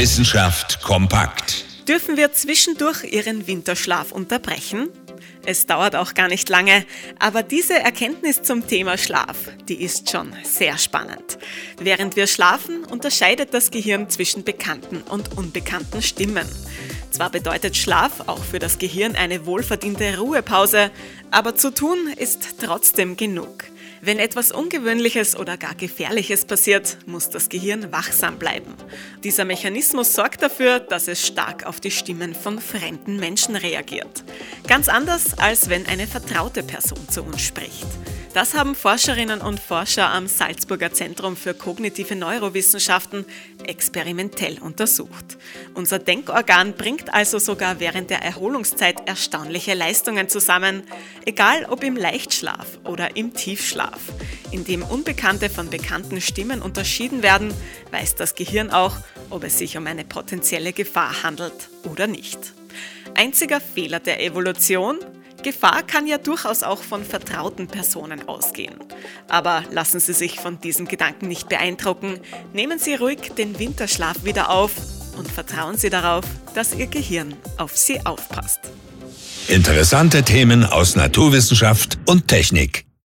Wissenschaft kompakt. Dürfen wir zwischendurch Ihren Winterschlaf unterbrechen? Es dauert auch gar nicht lange, aber diese Erkenntnis zum Thema Schlaf, die ist schon sehr spannend. Während wir schlafen, unterscheidet das Gehirn zwischen bekannten und unbekannten Stimmen. Zwar bedeutet Schlaf auch für das Gehirn eine wohlverdiente Ruhepause, aber zu tun ist trotzdem genug. Wenn etwas Ungewöhnliches oder gar Gefährliches passiert, muss das Gehirn wachsam bleiben. Dieser Mechanismus sorgt dafür, dass es stark auf die Stimmen von fremden Menschen reagiert. Ganz anders, als wenn eine vertraute Person zu uns spricht. Das haben Forscherinnen und Forscher am Salzburger Zentrum für kognitive Neurowissenschaften experimentell untersucht. Unser Denkorgan bringt also sogar während der Erholungszeit erstaunliche Leistungen zusammen, egal ob im Leichtschlaf oder im Tiefschlaf. Indem Unbekannte von bekannten Stimmen unterschieden werden, weiß das Gehirn auch, ob es sich um eine potenzielle Gefahr handelt oder nicht. Einziger Fehler der Evolution, Gefahr kann ja durchaus auch von vertrauten Personen ausgehen. Aber lassen Sie sich von diesem Gedanken nicht beeindrucken. Nehmen Sie ruhig den Winterschlaf wieder auf und vertrauen Sie darauf, dass Ihr Gehirn auf Sie aufpasst. Interessante Themen aus Naturwissenschaft und Technik.